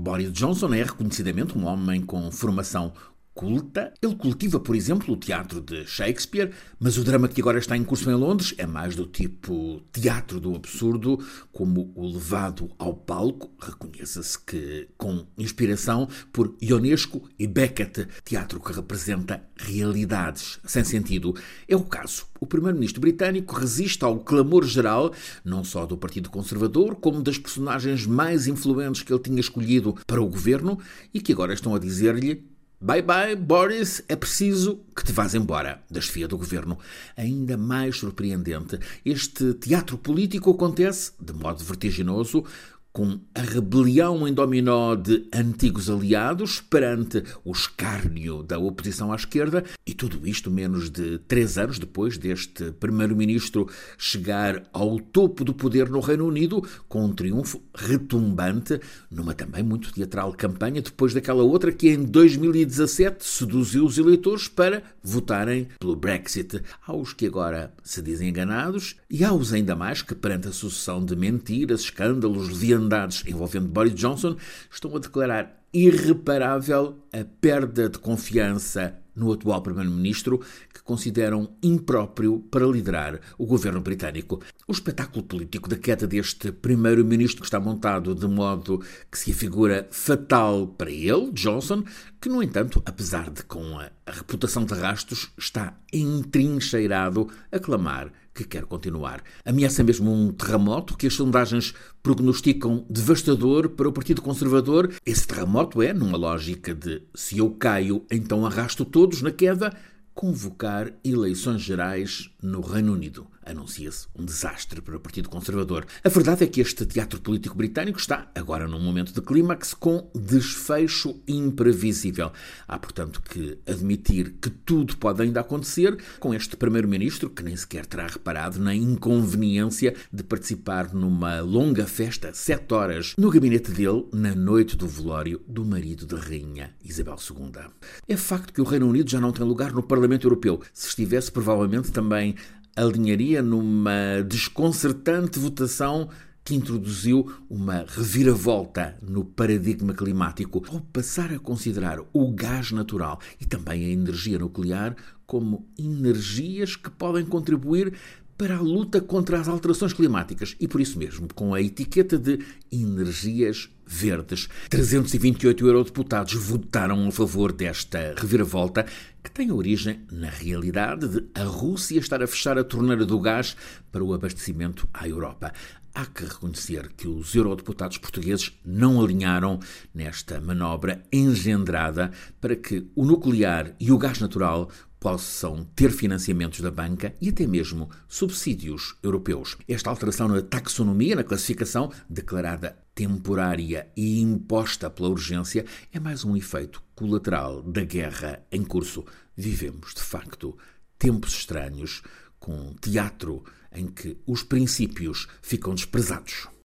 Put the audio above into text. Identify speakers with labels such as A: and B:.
A: Boris Johnson é reconhecidamente um homem com formação culta. Ele cultiva, por exemplo, o teatro de Shakespeare, mas o drama que agora está em curso em Londres é mais do tipo teatro do absurdo, como o levado ao palco, reconheça-se que com inspiração por Ionesco e Beckett, teatro que representa realidades sem sentido. É o caso. O primeiro-ministro britânico resiste ao clamor geral, não só do Partido Conservador, como das personagens mais influentes que ele tinha escolhido para o governo e que agora estão a dizer-lhe Bye bye, Boris, é preciso que te vás embora, da chefia do governo. Ainda mais surpreendente, este teatro político acontece, de modo vertiginoso, com a rebelião em dominó de antigos aliados perante o escárnio da oposição à esquerda, e tudo isto menos de três anos depois deste primeiro-ministro chegar ao topo do poder no Reino Unido, com um triunfo retumbante, numa também muito teatral campanha, depois daquela outra que em 2017 seduziu os eleitores para votarem pelo Brexit. Aos que agora se dizem enganados, e aos ainda mais que, perante a sucessão de mentiras, escândalos, leviandades, envolvendo Boris Johnson estão a declarar irreparável a perda de confiança no atual Primeiro-Ministro, que consideram impróprio para liderar o governo britânico. O espetáculo político da queda deste Primeiro-Ministro está montado de modo que se afigura fatal para ele, Johnson, que, no entanto, apesar de com a, reputação de rastos, está entrincheirado a clamar que quer continuar. Ameaça mesmo um terremoto que as sondagens prognosticam devastador para o Partido Conservador. Esse terremoto é, numa lógica de se eu caio, então arrasto todos na queda, convocar eleições gerais no Reino Unido. Anuncia-se um desastre para o Partido Conservador. A verdade é que este teatro político britânico está agora num momento de clímax com desfecho imprevisível. Há, portanto, que admitir que tudo pode ainda acontecer com este primeiro-ministro que nem sequer terá reparado na inconveniência de participar numa longa festa, sete horas, no gabinete dele, na noite do velório do marido da rainha Isabel II. É facto que o Reino Unido já não tem lugar no Parlamento Europeu. Se estivesse, provavelmente também alinharia numa desconcertante votação que introduziu uma reviravolta no paradigma climático. Ao passar a considerar o gás natural e também a energia nuclear como energias que podem contribuir para a luta contra as alterações climáticas e, por isso mesmo, com a etiqueta de energias verdes. 328 eurodeputados votaram a favor desta reviravolta, que tem origem na realidade de a Rússia estar a fechar a torneira do gás para o abastecimento à Europa. Há que reconhecer que os eurodeputados portugueses não alinharam nesta manobra engendrada para que o nuclear e o gás natural possam ter financiamentos da banca e até mesmo subsídios europeus. Esta alteração na taxonomia, na classificação, declarada temporária e imposta pela urgência, é mais um efeito colateral da guerra em curso. Vivemos, de facto, tempos estranhos, com teatro em que os princípios ficam desprezados.